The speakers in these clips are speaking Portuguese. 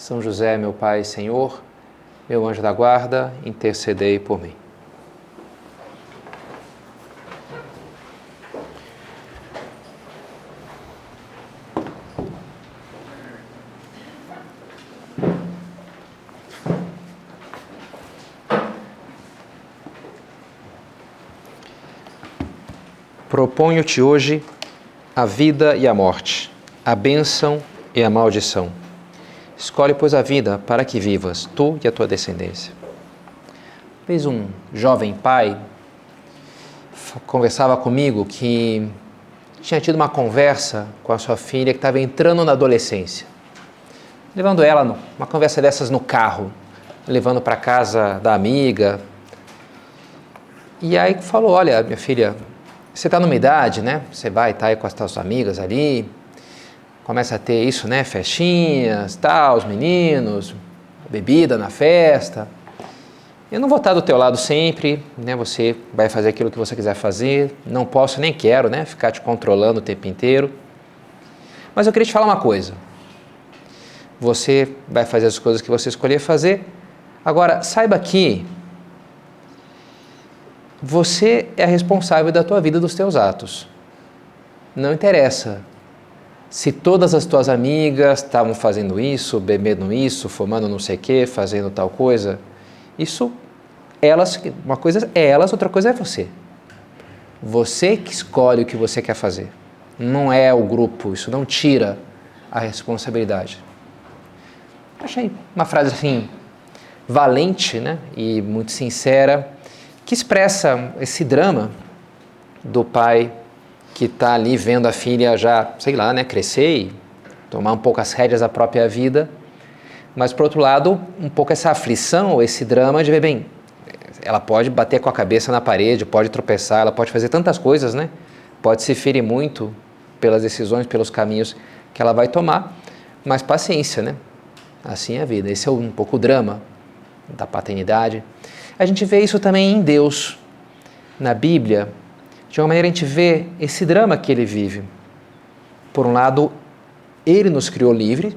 são José, meu Pai Senhor, meu anjo da guarda, intercedei por mim. Proponho-te hoje a vida e a morte, a bênção e a maldição Escolhe, pois, a vida para que vivas, tu e a tua descendência. Fez um jovem pai conversava comigo que tinha tido uma conversa com a sua filha que estava entrando na adolescência. Levando ela, uma conversa dessas no carro, levando para casa da amiga. E aí falou: Olha, minha filha, você está numa idade, né? Você vai estar tá aí com as suas amigas ali, começa a ter isso, né? Festinhas, tal, os meninos, bebida na festa. Eu não vou estar do teu lado sempre, né? Você vai fazer aquilo que você quiser fazer. Não posso nem quero, né? Ficar te controlando o tempo inteiro. Mas eu queria te falar uma coisa. Você vai fazer as coisas que você escolher fazer. Agora, saiba que você é responsável da tua vida, dos teus atos. Não interessa se todas as tuas amigas estavam fazendo isso, bebendo isso, fumando não sei o quê, fazendo tal coisa, isso, elas, uma coisa é elas, outra coisa é você. Você que escolhe o que você quer fazer. Não é o grupo, isso não tira a responsabilidade. Achei uma frase assim, valente né, e muito sincera, que expressa esse drama do pai que está ali vendo a filha já, sei lá, né, crescer e tomar um pouco as rédeas da própria vida, mas por outro lado, um pouco essa aflição, esse drama de ver bem, ela pode bater com a cabeça na parede, pode tropeçar, ela pode fazer tantas coisas, né? Pode se ferir muito pelas decisões, pelos caminhos que ela vai tomar, mas paciência, né? Assim é a vida. Esse é um pouco o drama da paternidade. A gente vê isso também em Deus. Na Bíblia, de uma maneira a gente vê esse drama que ele vive. Por um lado, ele nos criou livre.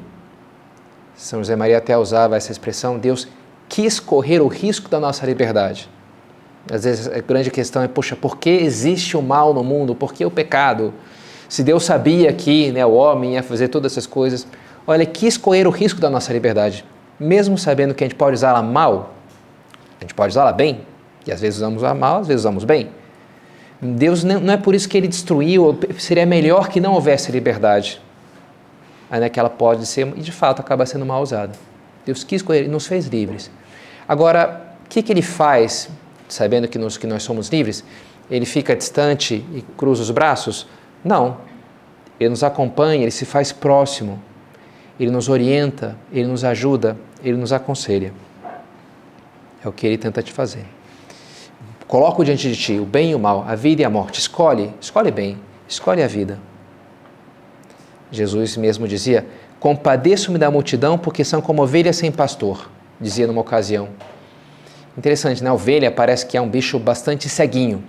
São José Maria até usava essa expressão: Deus quis correr o risco da nossa liberdade. Às vezes a grande questão é: poxa, por que existe o mal no mundo? Por que o pecado? Se Deus sabia que né, o homem ia fazer todas essas coisas, olha, ele quis correr o risco da nossa liberdade, mesmo sabendo que a gente pode usá-la mal, a gente pode usá-la bem, e às vezes usamos a mal, às vezes usamos bem. Deus não é por isso que ele destruiu, seria melhor que não houvesse liberdade. Ainda que ela pode ser, e de fato acaba sendo mal usada. Deus quis correr, nos fez livres. Agora, o que, que ele faz, sabendo que, que nós somos livres? Ele fica distante e cruza os braços? Não. Ele nos acompanha, ele se faz próximo, ele nos orienta, ele nos ajuda, ele nos aconselha. É o que ele tenta te fazer. Coloco diante de ti o bem e o mal, a vida e a morte. Escolhe, escolhe bem, escolhe a vida. Jesus mesmo dizia: Compadeço-me da multidão porque são como ovelhas sem pastor, dizia numa ocasião. Interessante, né? A ovelha parece que é um bicho bastante ceguinho.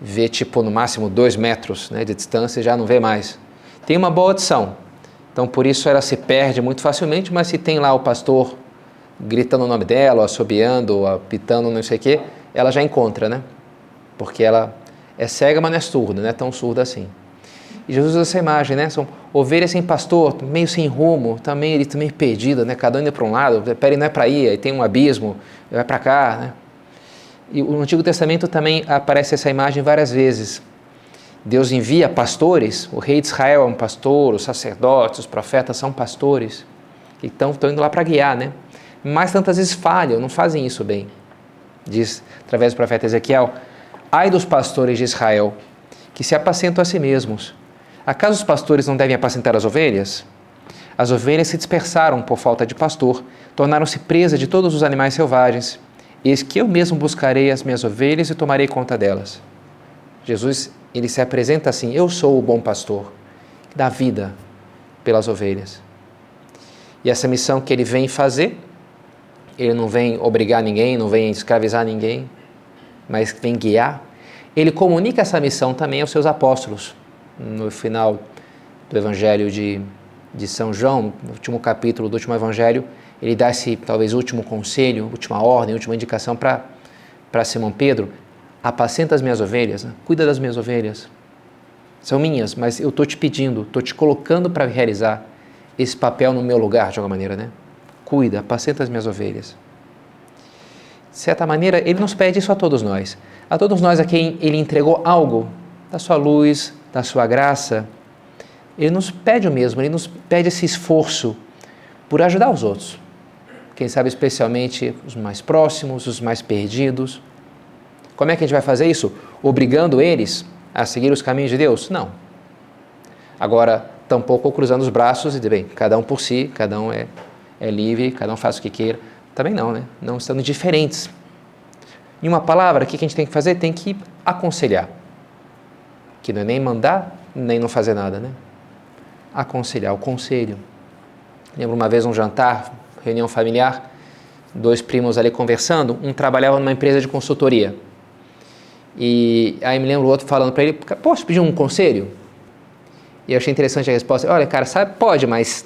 Vê tipo no máximo dois metros né, de distância e já não vê mais. Tem uma boa audição, então por isso ela se perde muito facilmente, mas se tem lá o pastor gritando o nome dela, assobiando, apitando, não sei o quê, ela já encontra, né? Porque ela é cega, mas não é surda, não é tão surda assim. E Jesus usa essa imagem, né? São ovelhas sem pastor, meio sem rumo, também ele também perdido, né? Cada um indo para um lado, peraí, não é para ir, aí tem um abismo, vai para cá, né? E no Antigo Testamento também aparece essa imagem várias vezes. Deus envia pastores, o rei de Israel é um pastor, os sacerdotes, os profetas são pastores, e estão indo lá para guiar, né? Mas tantas vezes falham, não fazem isso bem diz através do profeta Ezequiel: Ai dos pastores de Israel, que se apacentam a si mesmos. Acaso os pastores não devem apacentar as ovelhas? As ovelhas se dispersaram por falta de pastor, tornaram-se presa de todos os animais selvagens. Eis que eu mesmo buscarei as minhas ovelhas e tomarei conta delas. Jesus, ele se apresenta assim: Eu sou o bom pastor, que dá vida pelas ovelhas. E essa missão que ele vem fazer, ele não vem obrigar ninguém, não vem escravizar ninguém, mas vem guiar. Ele comunica essa missão também aos seus apóstolos. No final do Evangelho de, de São João, no último capítulo do último Evangelho, ele dá esse talvez último conselho, última ordem, última indicação para Simão Pedro: apacenta as minhas ovelhas, né? cuida das minhas ovelhas. São minhas, mas eu estou te pedindo, estou te colocando para realizar esse papel no meu lugar, de alguma maneira, né? Cuida, apacenta as minhas ovelhas. De certa maneira, ele nos pede isso a todos nós. A todos nós a quem ele entregou algo da sua luz, da sua graça. Ele nos pede o mesmo, ele nos pede esse esforço por ajudar os outros quem sabe especialmente os mais próximos, os mais perdidos. Como é que a gente vai fazer isso? Obrigando eles a seguir os caminhos de Deus? Não. Agora, tampouco cruzando os braços e dizer, bem, cada um por si, cada um é, é livre, cada um faz o que queira. Também não, né? Não estando diferentes. Em uma palavra, o que a gente tem que fazer? Tem que aconselhar. Que não é nem mandar, nem não fazer nada, né? Aconselhar, o conselho. Lembro uma vez um jantar reunião familiar, dois primos ali conversando, um trabalhava numa empresa de consultoria. E aí me lembro o outro falando para ele, posso pedir um conselho? E eu achei interessante a resposta. Olha, cara, sabe, pode, mas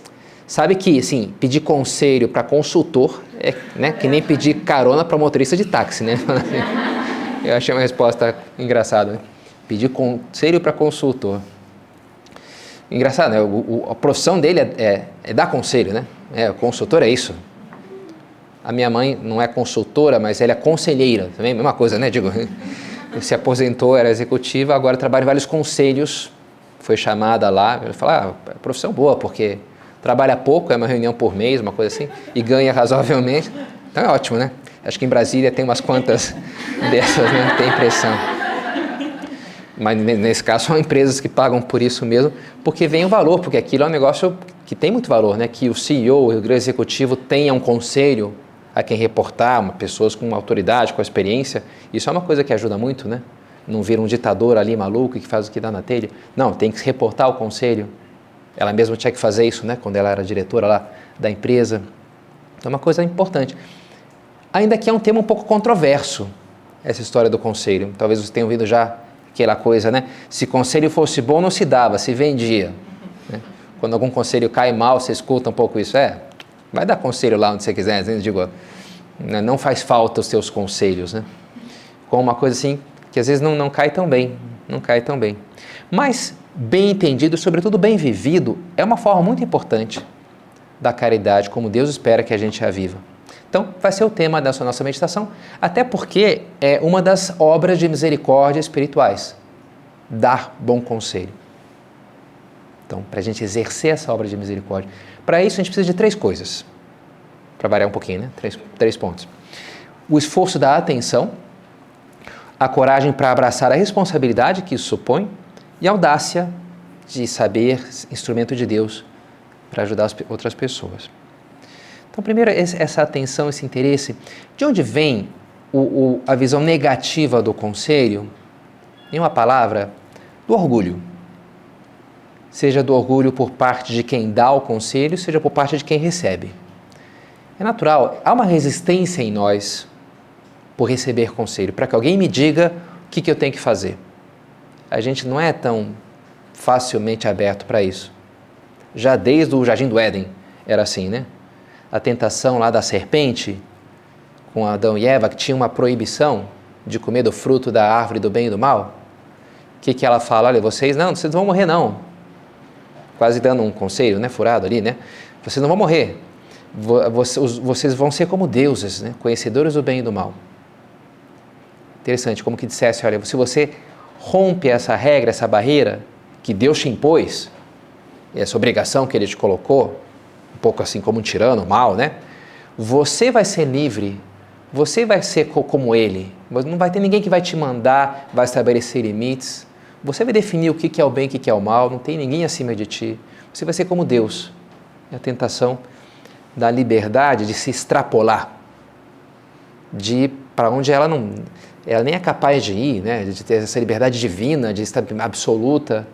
sabe que, assim, pedir conselho para consultor é né, que nem pedir carona para motorista de táxi, né? eu achei uma resposta engraçada. Pedir conselho para consultor. Engraçado, né? O, o, a profissão dele é, é, é, dar conselho, né? É, consultor é isso. A minha mãe não é consultora, mas ela é conselheira, também mesma coisa, né? Digo, se aposentou, era executiva, agora trabalha em vários conselhos, foi chamada lá, eu falo, ah, profissão boa, porque trabalha pouco, é uma reunião por mês, uma coisa assim, e ganha razoavelmente, então é ótimo, né? Acho que em Brasília tem umas quantas dessas, né? Tem impressão mas nesse caso são empresas que pagam por isso mesmo, porque vem o valor, porque aquilo é um negócio que tem muito valor, né? que o CEO, o grande executivo, tenha um conselho a quem reportar, uma, pessoas com autoridade, com experiência, isso é uma coisa que ajuda muito, né? Não vir um ditador ali maluco que faz o que dá na telha. Não, tem que reportar ao conselho. Ela mesma tinha que fazer isso, né? Quando ela era diretora lá da empresa. Então é uma coisa importante. Ainda que é um tema um pouco controverso, essa história do conselho. Talvez vocês tenham ouvido já aquela coisa, né? Se conselho fosse bom, não se dava, se vendia. Né? Quando algum conselho cai mal, você escuta um pouco isso. É, vai dar conselho lá onde você quiser. Né? Digo, né? não faz falta os seus conselhos, né? Com uma coisa assim que às vezes não, não cai tão bem, não cai tão bem. Mas bem entendido, sobretudo bem vivido, é uma forma muito importante da caridade, como Deus espera que a gente a viva. Então, vai ser o tema dessa nossa meditação, até porque é uma das obras de misericórdia espirituais dar bom conselho. Então, para a gente exercer essa obra de misericórdia, para isso a gente precisa de três coisas. Para variar um pouquinho, né? Três, três pontos. O esforço da atenção, a coragem para abraçar a responsabilidade que isso supõe e audácia de saber instrumento de Deus para ajudar as outras pessoas. Então, primeiro, essa atenção, esse interesse. De onde vem o, o, a visão negativa do conselho? Em uma palavra, do orgulho. Seja do orgulho por parte de quem dá o conselho, seja por parte de quem recebe. É natural, há uma resistência em nós por receber conselho, para que alguém me diga o que, que eu tenho que fazer. A gente não é tão facilmente aberto para isso. Já desde o Jardim do Éden era assim, né? a tentação lá da serpente com Adão e Eva, que tinha uma proibição de comer do fruto da árvore do bem e do mal? O que, que ela fala? Olha, vocês não, vocês não vão morrer não. Quase dando um conselho, né, furado ali, né? Vocês não vão morrer. Vocês vão ser como deuses, né? conhecedores do bem e do mal. Interessante, como que dissesse, olha, se você rompe essa regra, essa barreira que Deus te impôs, essa obrigação que Ele te colocou, pouco assim como um tirano, mal, né? Você vai ser livre, você vai ser como ele. Não vai ter ninguém que vai te mandar, vai estabelecer limites. Você vai definir o que é o bem e o que é o mal, não tem ninguém acima de ti. Você vai ser como Deus. É a tentação da liberdade de se extrapolar, de ir para onde ela não, ela nem é capaz de ir, né? de ter essa liberdade divina, de estar absoluta.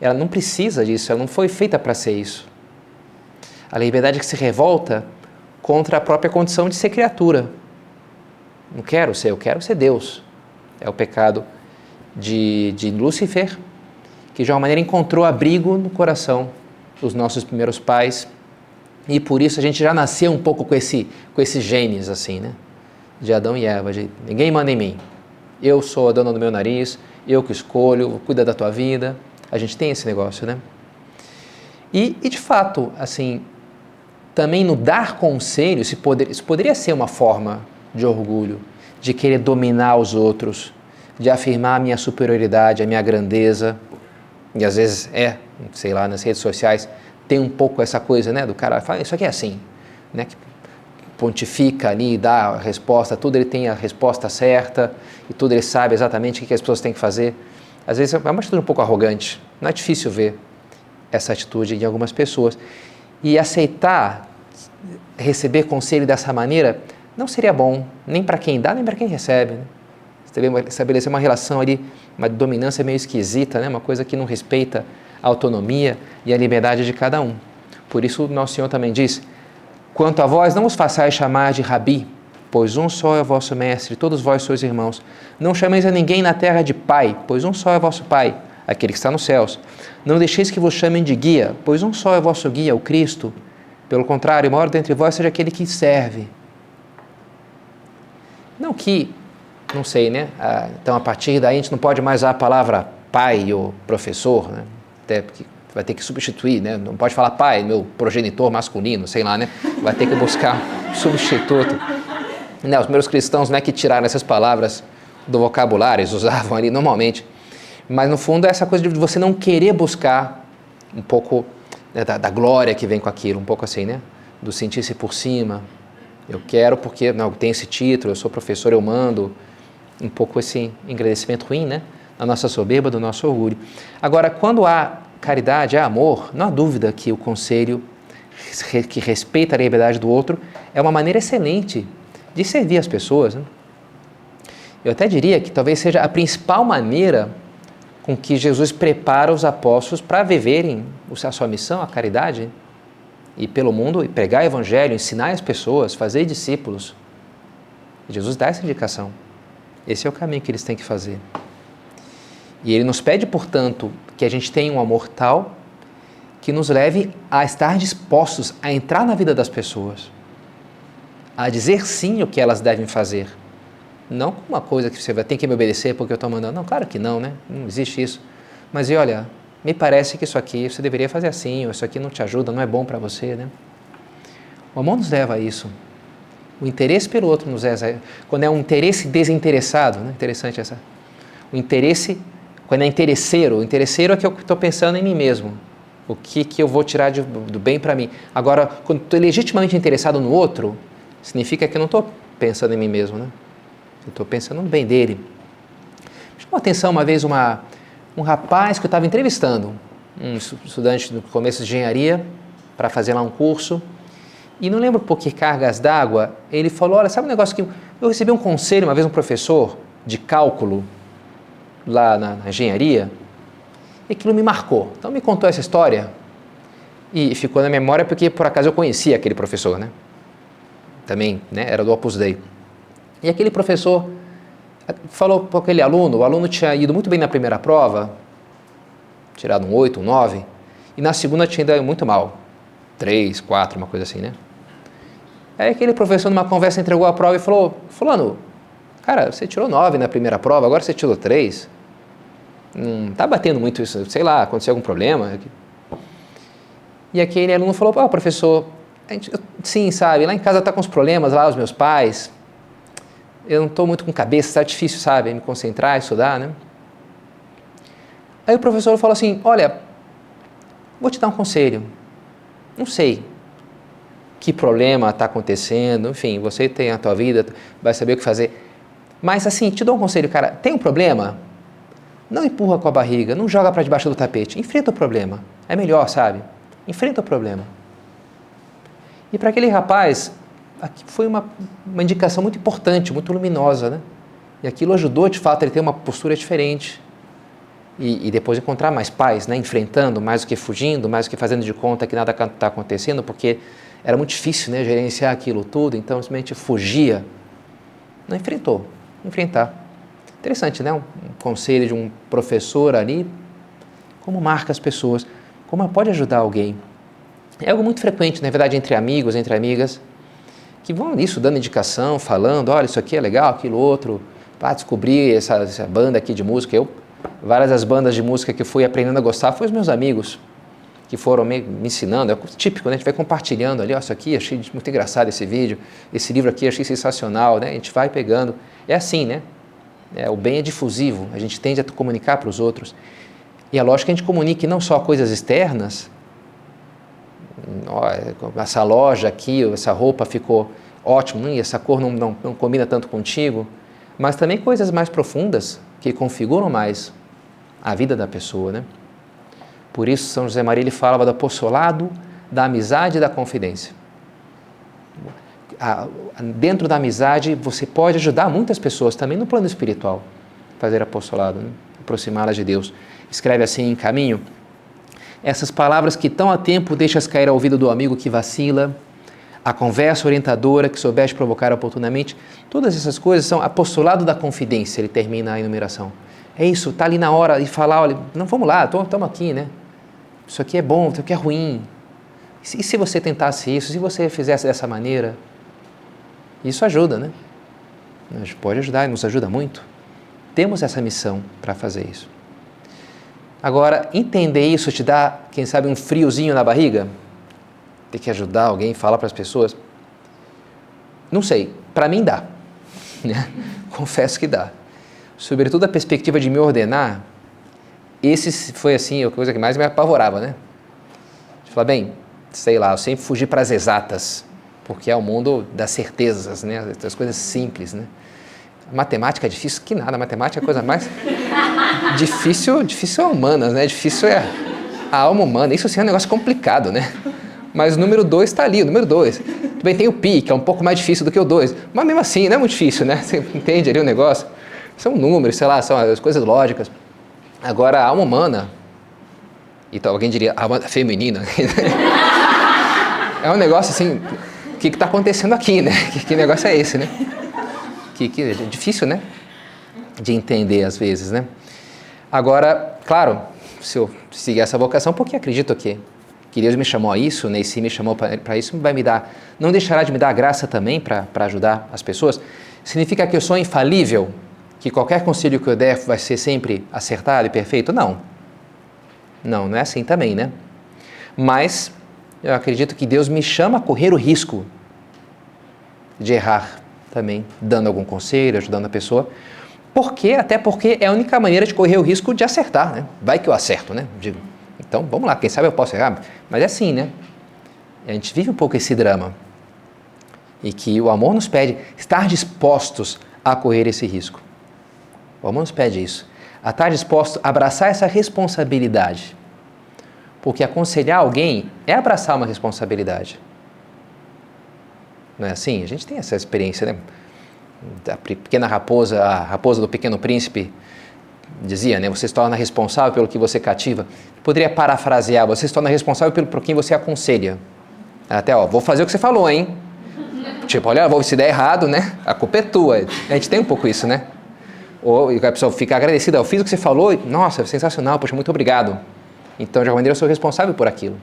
Ela não precisa disso, ela não foi feita para ser isso. A liberdade que se revolta contra a própria condição de ser criatura. Não quero ser, eu quero ser Deus. É o pecado de, de Lúcifer, que de alguma maneira encontrou abrigo no coração dos nossos primeiros pais. E por isso a gente já nasceu um pouco com esse, com esses genes, assim, né? De Adão e Eva, de ninguém manda em mim. Eu sou a dona do meu nariz, eu que escolho, cuida da tua vida. A gente tem esse negócio, né? E, e de fato, assim, também no dar conselho, isso, poder, isso poderia ser uma forma de orgulho, de querer dominar os outros, de afirmar a minha superioridade, a minha grandeza. E às vezes é, sei lá, nas redes sociais, tem um pouco essa coisa, né, do cara fala, isso aqui é assim, né, pontifica ali, dá a resposta, tudo ele tem a resposta certa e tudo ele sabe exatamente o que as pessoas têm que fazer. Às vezes é uma atitude um pouco arrogante. Não é difícil ver essa atitude em algumas pessoas. E aceitar receber conselho dessa maneira não seria bom, nem para quem dá, nem para quem recebe. Né? Estabelecer uma relação ali, uma dominância meio esquisita, né? uma coisa que não respeita a autonomia e a liberdade de cada um. Por isso, nosso Senhor também diz: Quanto a vós, não os façais chamar de rabi, pois um só é vosso mestre, todos vós sois irmãos. Não chameis a ninguém na terra de pai, pois um só é vosso pai, aquele que está nos céus. Não deixeis que vos chamem de guia, pois um só é vosso guia, o Cristo. Pelo contrário, o maior dentre vós seja aquele que serve. Não que, não sei, né? Ah, então, a partir daí, a gente não pode mais usar a palavra pai ou professor, né? Até porque vai ter que substituir, né? Não pode falar pai, meu progenitor masculino, sei lá, né? Vai ter que buscar substituto. Né? Os meus cristãos não é que tiraram essas palavras do vocabulário, eles usavam ali normalmente. Mas no fundo é essa coisa de você não querer buscar um pouco né, da, da, glória que vem com aquilo, um pouco assim, né? Do sentir-se por cima. Eu quero porque não tem esse título, eu sou professor, eu mando. Um pouco esse engrandecimento ruim, né? Da nossa soberba, do nosso orgulho. Agora, quando há caridade, há amor, não há dúvida que o conselho que respeita a liberdade do outro é uma maneira excelente de servir as pessoas. Né? Eu até diria que talvez seja a principal maneira com que Jesus prepara os apóstolos para viverem a sua missão, a caridade, e pelo mundo e pregar o evangelho, ensinar as pessoas, fazer discípulos. Jesus dá essa indicação. Esse é o caminho que eles têm que fazer. E ele nos pede, portanto, que a gente tenha um amor tal que nos leve a estar dispostos a entrar na vida das pessoas, a dizer sim o que elas devem fazer não como uma coisa que você vai ter que me obedecer porque eu estou mandando. Não, claro que não, né? Não existe isso. Mas e olha, me parece que isso aqui você deveria fazer assim, ou isso aqui não te ajuda, não é bom para você, né? O amor nos leva a isso. O interesse pelo outro nos leva. Quando é um interesse desinteressado, né? Interessante essa. O interesse, quando é interesseiro, interesseiro é que eu estou pensando em mim mesmo. O que, que eu vou tirar de, do bem para mim. Agora, quando estou legitimamente interessado no outro, significa que eu não estou pensando em mim mesmo, né? Eu estou pensando no bem dele. Chamou atenção uma vez uma, um rapaz que eu estava entrevistando, um estudante do começo de engenharia, para fazer lá um curso. E não lembro por que cargas d'água, ele falou: Olha, sabe um negócio que. Eu recebi um conselho uma vez, um professor de cálculo lá na, na engenharia, e aquilo me marcou. Então me contou essa história e ficou na memória porque por acaso eu conhecia aquele professor, né? Também, né? Era do Opus Dei. E aquele professor falou para aquele aluno, o aluno tinha ido muito bem na primeira prova, tirado um 8, um 9, e na segunda tinha ido muito mal. 3, 4, uma coisa assim, né? Aí aquele professor, numa conversa, entregou a prova e falou: Fulano, cara, você tirou 9 na primeira prova, agora você tirou 3. Não tá batendo muito isso, sei lá, aconteceu algum problema. E aquele aluno falou: oh, professor, gente, eu, sim, sabe, lá em casa tá com os problemas, lá os meus pais, eu não estou muito com cabeça, está difícil, sabe, me concentrar, estudar, né? Aí o professor falou assim: Olha, vou te dar um conselho. Não sei que problema está acontecendo, enfim, você tem a tua vida, vai saber o que fazer. Mas assim, te dou um conselho, cara: tem um problema? Não empurra com a barriga, não joga para debaixo do tapete, enfrenta o problema. É melhor, sabe? Enfrenta o problema. E para aquele rapaz, foi uma, uma indicação muito importante, muito luminosa, né? E aquilo ajudou, de fato, ele ter uma postura diferente. E, e, depois encontrar mais paz, né? enfrentando, mais do que fugindo, mais do que fazendo de conta que nada está acontecendo, porque era muito difícil né? gerenciar aquilo tudo, então simplesmente fugia. Não enfrentou, enfrentar. Interessante, né? Um, conselho de um professor ali, como marca as pessoas, como pode ajudar alguém. É algo muito frequente, na verdade, entre amigos, entre amigas, que vão nisso dando indicação, falando, olha, isso aqui é legal, aquilo outro, para descobrir essa, essa banda aqui de música. Eu várias das bandas de música que fui aprendendo a gostar foram os meus amigos que foram me, me ensinando. É típico, né? A gente vai compartilhando ali, ó, isso aqui, achei muito engraçado esse vídeo, esse livro aqui, achei sensacional, né? A gente vai pegando. É assim, né? É, o bem é difusivo, a gente tende a comunicar para os outros. E é lógico que a gente comunique não só coisas externas, ó, essa loja aqui, essa roupa ficou ótimo, e essa cor não, não, não combina tanto contigo, mas também coisas mais profundas que configuram mais a vida da pessoa, né? Por isso São José Maria ele falava do apostolado, da amizade e da confidência. Dentro da amizade você pode ajudar muitas pessoas também no plano espiritual, fazer apostolado, né? aproximá-las de Deus. Escreve assim em caminho: essas palavras que tão a tempo deixas cair ao ouvido do amigo que vacila, a conversa orientadora que soubeste provocar oportunamente, todas essas coisas são apostolado da confidência, ele termina a enumeração. É isso, tá ali na hora de falar, olha, não vamos lá, estamos aqui, né? Isso aqui é bom, isso aqui é ruim. E se você tentasse isso, se você fizesse dessa maneira? Isso ajuda, né? Pode ajudar e nos ajuda muito. Temos essa missão para fazer isso. Agora, entender isso te dá, quem sabe, um friozinho na barriga? ter que ajudar alguém, falar para as pessoas? Não sei, para mim dá. Né? Confesso que dá. Sobretudo a perspectiva de me ordenar, esse foi assim a coisa que mais me apavorava, né? De falar, bem, sei lá, eu sempre fugi para as exatas, porque é o mundo das certezas, né? Das coisas simples, né? matemática é difícil que nada, matemática é a coisa mais difícil, difícil é humanas, né? Difícil é a alma humana. Isso sim é um negócio complicado, né? mas o número 2 está ali, o número 2. Também tem o pi, que é um pouco mais difícil do que o 2, mas mesmo assim não é muito difícil, né? Você entende ali o negócio? São números, sei lá, são as coisas lógicas. Agora, a alma humana, então alguém diria, a alma feminina, é um negócio assim, que está acontecendo aqui, né? Que, que, negócio é esse, né? Que, que é difícil, né? De entender às vezes, né? Agora, claro, se eu seguir essa vocação, porque acredito que que Deus me chamou a isso, né, e se me chamou para isso, vai me dar, não deixará de me dar graça também para ajudar as pessoas? Significa que eu sou infalível? Que qualquer conselho que eu der vai ser sempre acertado e perfeito? Não. Não, não é assim também, né? Mas eu acredito que Deus me chama a correr o risco de errar também, dando algum conselho, ajudando a pessoa. Por quê? Até porque é a única maneira de correr o risco de acertar, né? Vai que eu acerto, né? Digo, então, vamos lá, quem sabe eu posso errar. Mas é assim, né? A gente vive um pouco esse drama. E que o amor nos pede estar dispostos a correr esse risco. O amor nos pede isso. A estar disposto a abraçar essa responsabilidade. Porque aconselhar alguém é abraçar uma responsabilidade. Não é assim? A gente tem essa experiência, né? Da pequena raposa, a raposa do pequeno príncipe, dizia, né? Você se torna responsável pelo que você cativa. Poderia parafrasear, você se torna responsável pelo por quem você aconselha. Até, ó, vou fazer o que você falou, hein? Tipo, olha, vou se der errado, né? A culpa é tua. A gente tem um pouco isso, né? Ou a pessoa fica agradecida, eu fiz o que você falou, nossa, sensacional, poxa, muito obrigado. Então, de alguma maneira, eu sou responsável por aquilo.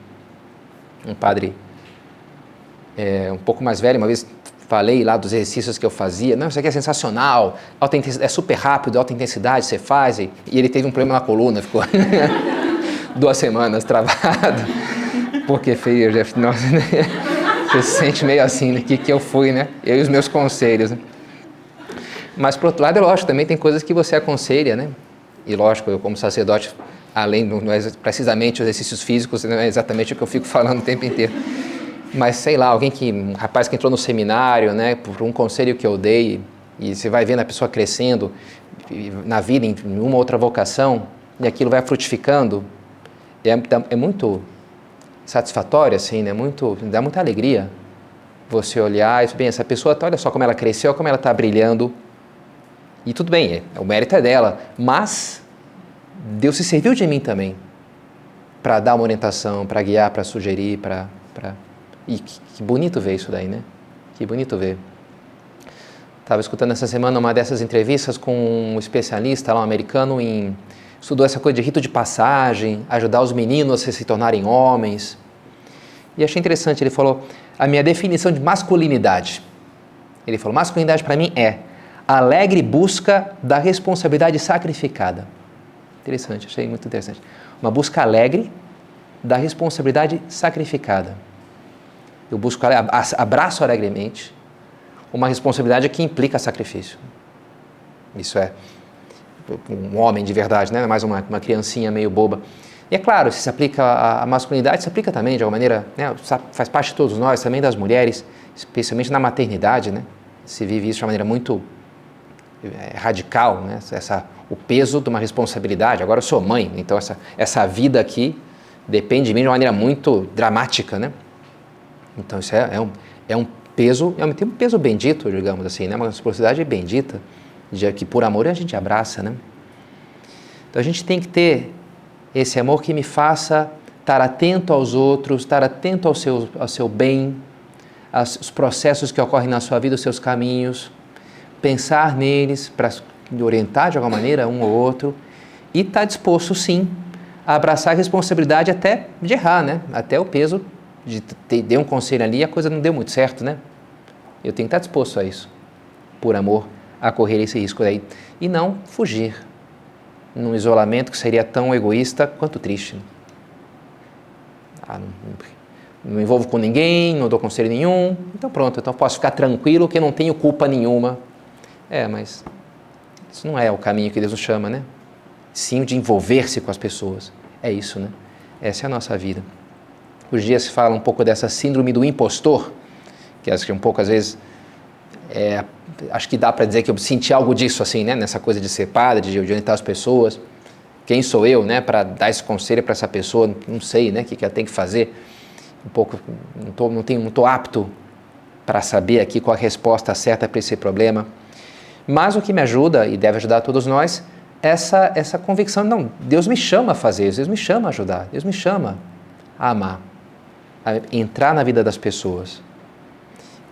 Um padre é, um pouco mais velho, uma vez falei lá dos exercícios que eu fazia. Não, isso aqui é sensacional, alta é super rápido, alta intensidade, você faz. E, e ele teve um problema na coluna, ficou duas semanas travado. Porque feio, Jeff, nossa, né? Você se sente meio assim, né? Que, que eu fui, né? Eu e os meus conselhos. Né? Mas, por outro lado, é lógico, também tem coisas que você aconselha, né? E lógico, eu como sacerdote, além, não é precisamente os exercícios físicos, não é exatamente o que eu fico falando o tempo inteiro mas sei lá, alguém que, um rapaz que entrou no seminário, né, por um conselho que eu dei, e você vai vendo a pessoa crescendo na vida, em uma outra vocação, e aquilo vai frutificando, é, é muito satisfatório, assim, né, muito, dá muita alegria você olhar e bem, essa pessoa, tá, olha só como ela cresceu, como ela está brilhando. E tudo bem, é, o mérito é dela, mas Deus se serviu de mim também para dar uma orientação, para guiar, para sugerir, para. E que, que, bonito ver isso daí, né? Que bonito ver. Estava escutando essa semana uma dessas entrevistas com um especialista lá, um americano, em. estudou essa coisa de rito de passagem, ajudar os meninos a se tornarem homens. E achei interessante, ele falou: a minha definição de masculinidade. Ele falou: masculinidade para mim é alegre busca da responsabilidade sacrificada. Interessante, achei muito interessante. Uma busca alegre da responsabilidade sacrificada. Eu busco, abraço alegremente uma responsabilidade que implica sacrifício. Isso é um homem de verdade, né? mais uma, uma criancinha meio boba. E é claro, se se aplica à masculinidade, se aplica também de alguma maneira, né? faz parte de todos nós, também das mulheres, especialmente na maternidade, né? se vive isso de uma maneira muito é, radical, né? essa o peso de uma responsabilidade. Agora eu sou mãe, então essa, essa vida aqui depende de mim de uma maneira muito dramática, né? Então isso é, é um, é um peso, é um, tem um peso bendito, digamos assim, né? Uma responsabilidade bendita, de que por amor a gente abraça, né? Então a gente tem que ter esse amor que me faça estar atento aos outros, estar atento ao seu, ao seu bem, aos processos que ocorrem na sua vida, os seus caminhos, pensar neles para orientar de alguma maneira um ou outro e estar tá disposto sim a abraçar a responsabilidade até de errar, né? Até o peso de ter deu um conselho ali e a coisa não deu muito certo, né? Eu tenho que estar disposto a isso, por amor, a correr esse risco aí e não fugir num isolamento que seria tão egoísta quanto triste. Ah, não, não, me envolvo com ninguém, não dou conselho nenhum, então pronto, então posso ficar tranquilo que não tenho culpa nenhuma. É, mas isso não é o caminho que Deus nos chama, né? Sim, de envolver-se com as pessoas. É isso, né? Essa é a nossa vida. Os dias se fala um pouco dessa síndrome do impostor, que acho que um pouco às vezes é, acho que dá para dizer que eu senti algo disso assim, né? Nessa coisa de ser padre, de orientar as pessoas. Quem sou eu, né? Para dar esse conselho para essa pessoa? Não sei, né? O que, que ela tem que fazer? Um pouco, não tô, não tenho, não tô apto para saber aqui qual a resposta certa para esse problema. Mas o que me ajuda, e deve ajudar todos nós, essa, essa convicção, não, Deus me chama a fazer Deus me chama a ajudar, Deus me chama a amar, a entrar na vida das pessoas.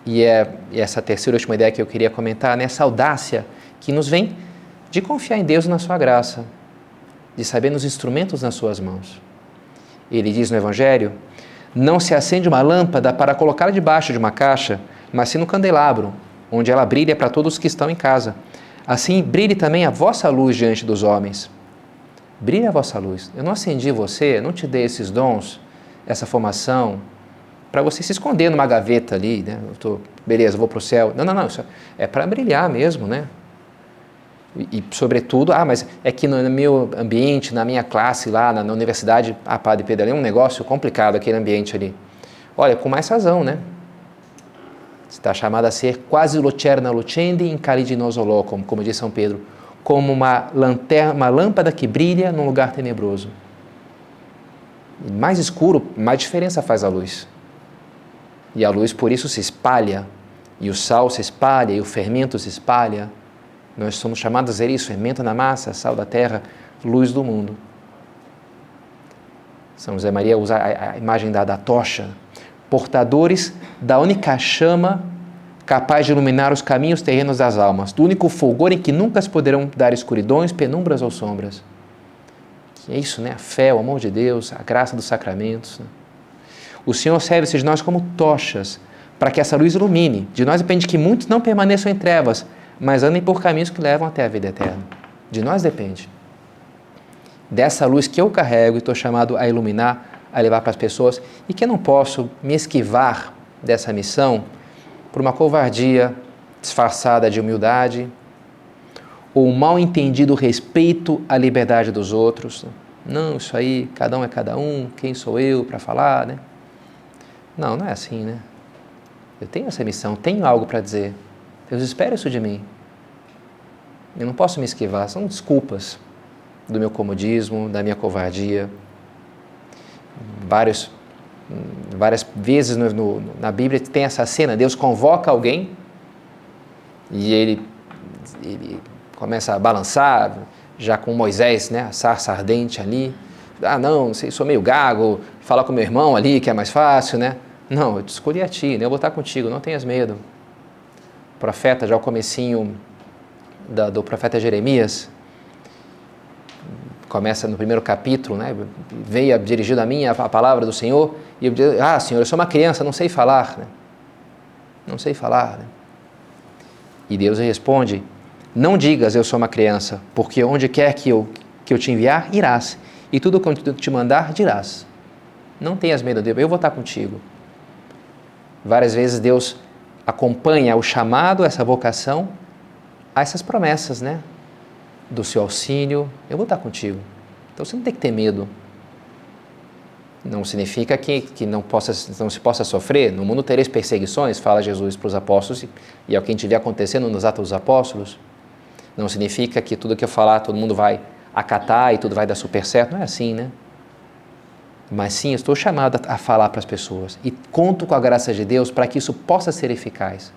E é e essa terceira e última ideia que eu queria comentar, nessa audácia que nos vem de confiar em Deus na sua graça, de saber nos instrumentos nas suas mãos. Ele diz no Evangelho: não se acende uma lâmpada para colocá-la debaixo de uma caixa, mas sim no candelabro, onde ela brilha para todos que estão em casa. Assim, brilhe também a vossa luz diante dos homens. Brilhe a vossa luz. Eu não acendi você, não te dei esses dons, essa formação, para você se esconder numa gaveta ali, né? Eu tô, beleza, vou para o céu. Não, não, não, isso é para brilhar mesmo, né? E, e, sobretudo, ah, mas é que no, no, meu ambiente, na minha classe lá, na, na universidade, ah, Padre Pedro, é um negócio complicado aquele ambiente ali. Olha, com mais razão, né? Está chamada a ser quase lucerna lucendi in como diz São Pedro, como uma lanterna, uma lâmpada que brilha num lugar tenebroso. Mais escuro, mais diferença faz a luz. E a luz por isso se espalha, e o sal se espalha, e o fermento se espalha. Nós somos chamados a ser isso, fermento na massa, sal da terra, luz do mundo. São José Maria usa a imagem da, da tocha, portadores da única chama capaz de iluminar os caminhos terrenos das almas, do único fulgor em que nunca se poderão dar escuridões, penumbras ou sombras. É isso, né? A fé, o amor de Deus, a graça dos sacramentos. Né? O Senhor serve-se de nós como tochas para que essa luz ilumine. De nós depende que muitos não permaneçam em trevas, mas andem por caminhos que levam até a vida eterna. De nós depende. Dessa luz que eu carrego e estou chamado a iluminar a levar para as pessoas e que eu não posso me esquivar dessa missão por uma covardia disfarçada de humildade ou mal entendido respeito à liberdade dos outros. Não, isso aí, cada um é cada um, quem sou eu para falar, né? Não, não é assim, né? Eu tenho essa missão, tenho algo para dizer. Deus espera isso de mim. Eu não posso me esquivar, são desculpas do meu comodismo, da minha covardia vários Várias vezes no, no, na Bíblia tem essa cena: Deus convoca alguém e ele, ele começa a balançar, já com Moisés, né, a sarça ardente ali. Ah, não, sou meio gago, falar com meu irmão ali que é mais fácil, né? Não, eu te escolhi a ti, né? eu vou estar contigo, não tenhas medo. O profeta, já o comecinho da, do profeta Jeremias, começa no primeiro capítulo, né? Veio dirigido a mim a, a palavra do Senhor e eu digo, ah, Senhor, eu sou uma criança, não sei falar, né? Não sei falar, né? E Deus responde: Não digas eu sou uma criança, porque onde quer que eu que eu te enviar, irás, e tudo quanto te mandar, dirás. Não tenhas medo, Deus, eu vou estar contigo. Várias vezes Deus acompanha o chamado, essa vocação, a essas promessas, né? Do seu auxílio, eu vou estar contigo. Então você não tem que ter medo. Não significa que, que não, possa, não se possa sofrer. No mundo tereis perseguições, fala Jesus para os apóstolos, e é o que a gente vê acontecendo nos Atos dos Apóstolos. Não significa que tudo que eu falar todo mundo vai acatar e tudo vai dar super certo. Não é assim, né? Mas sim, estou chamado a falar para as pessoas e conto com a graça de Deus para que isso possa ser eficaz.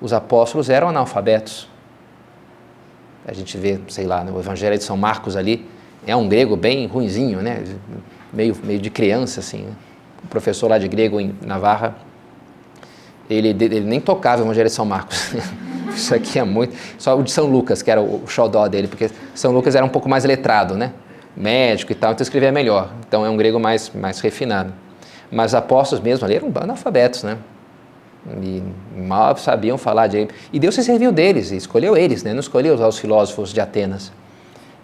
Os apóstolos eram analfabetos. A gente vê, sei lá, no Evangelho de São Marcos ali, é um grego bem ruinzinho, né? Meio, meio de criança, assim. Né? O professor lá de grego em Navarra, ele, ele nem tocava o Evangelho de São Marcos. Isso aqui é muito. Só o de São Lucas, que era o xodó dele, porque São Lucas era um pouco mais letrado, né? médico e tal, então escrevia melhor. Então é um grego mais, mais refinado. Mas os apóstolos mesmo ali eram analfabetos, né? E mal sabiam falar de. E Deus se serviu deles, e escolheu eles, né? Não escolheu os filósofos de Atenas,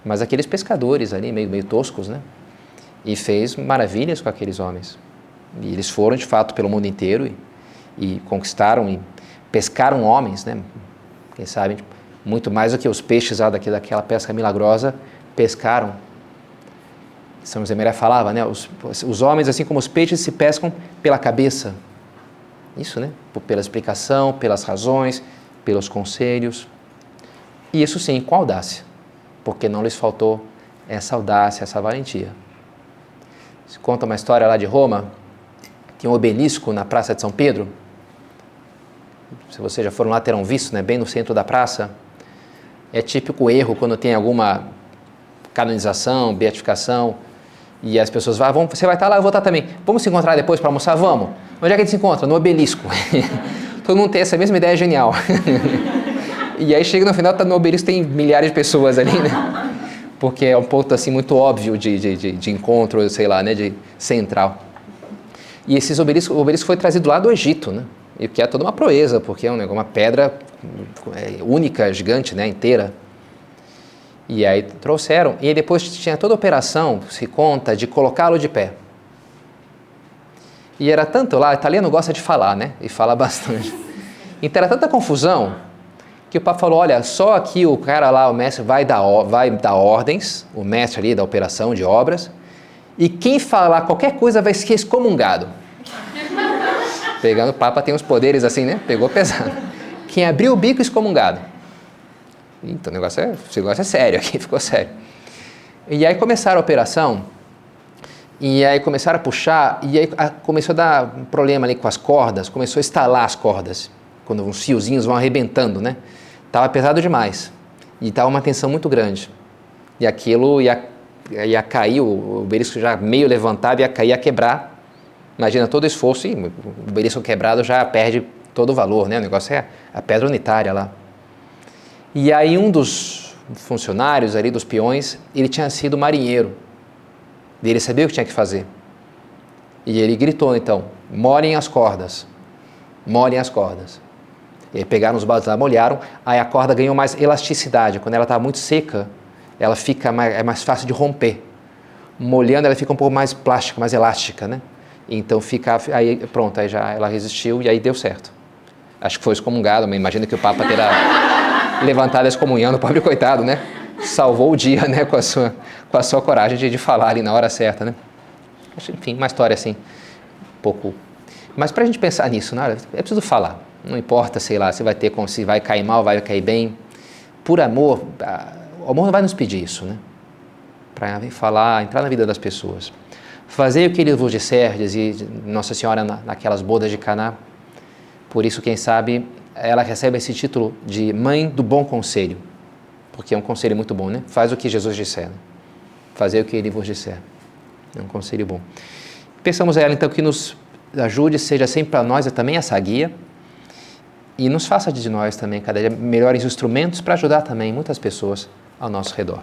mas aqueles pescadores ali, meio, meio toscos, né? E fez maravilhas com aqueles homens. E eles foram, de fato, pelo mundo inteiro e, e conquistaram e pescaram homens, né? Quem sabe, muito mais do que os peixes lá daquela pesca milagrosa, pescaram são José Maria falava, né? Os, os homens, assim como os peixes, se pescam pela cabeça. Isso, né? Pela explicação, pelas razões, pelos conselhos. E isso sim, com audácia, porque não lhes faltou essa audácia, essa valentia. Se conta uma história lá de Roma, tinha um obelisco na Praça de São Pedro. Se vocês já foram lá, terão visto, né? Bem no centro da praça. É típico erro quando tem alguma canonização, beatificação, e as pessoas vão, você vai estar lá, eu vou estar também. Vamos se encontrar depois para almoçar? Vamos. Onde é que a gente se encontra? No obelisco. Todo mundo tem essa mesma ideia genial. e aí chega no final, tá no obelisco, tem milhares de pessoas ali, né? Porque é um ponto assim muito óbvio de, de, de, de encontro, sei lá, né? De central. E esses obeliscos, o obelisco foi trazido lá do Egito, né? E que é toda uma proeza, porque é uma pedra é, única, gigante, né? Inteira. E aí trouxeram, e depois tinha toda a operação, se conta, de colocá-lo de pé. E era tanto lá, italiano gosta de falar, né? E fala bastante. Então era tanta confusão que o Papa falou: olha, só aqui o cara lá, o mestre, vai dar, vai dar ordens, o mestre ali da operação de obras, e quem falar qualquer coisa vai ser excomungado. Pegando o Papa tem uns poderes assim, né? Pegou pesado. Quem abriu o bico, excomungado. Então o negócio é, negócio é sério aqui, ficou sério. E aí começaram a operação, e aí começaram a puxar, e aí começou a dar um problema ali com as cordas, começou a estalar as cordas, quando uns fiozinhos vão arrebentando, né? Tava pesado demais, e tava uma tensão muito grande. E aquilo ia, ia cair, o belisco já meio levantado, ia cair, ia quebrar. Imagina todo esforço, e o belisco quebrado já perde todo o valor, né? O negócio é a pedra unitária lá. E aí um dos funcionários ali, dos peões, ele tinha sido marinheiro. E ele sabia o que tinha que fazer. E ele gritou então, molhem as cordas, molhem as cordas. E pegaram os baldes lá, molharam, aí a corda ganhou mais elasticidade. Quando ela está muito seca, ela fica mais, é mais fácil de romper. Molhando, ela fica um pouco mais plástica, mais elástica, né? Então fica, aí pronto, aí já ela resistiu e aí deu certo. Acho que foi excomungado, mas imagina que o Papa terá levantado excomunhando, pobre coitado, né? Salvou o dia, né? Com a sua, com a sua coragem de, de falar ali na hora certa, né? Enfim, uma história assim, um pouco... Mas para a gente pensar nisso, né? é preciso falar. Não importa, sei lá, se vai ter, se vai cair mal, vai cair bem. Por amor, o amor não vai nos pedir isso, né? Para falar, entrar na vida das pessoas. Fazei o que ele vos disser, dizia Nossa Senhora naquelas bodas de Caná. Por isso, quem sabe, ela recebe esse título de mãe do bom conselho, porque é um conselho muito bom, né? Faz o que Jesus disser. Né? Fazer o que ele vos disser. É um conselho bom. Pensamos a ela então que nos ajude, seja sempre para nós também essa guia e nos faça de nós também cada dia melhores instrumentos para ajudar também muitas pessoas ao nosso redor.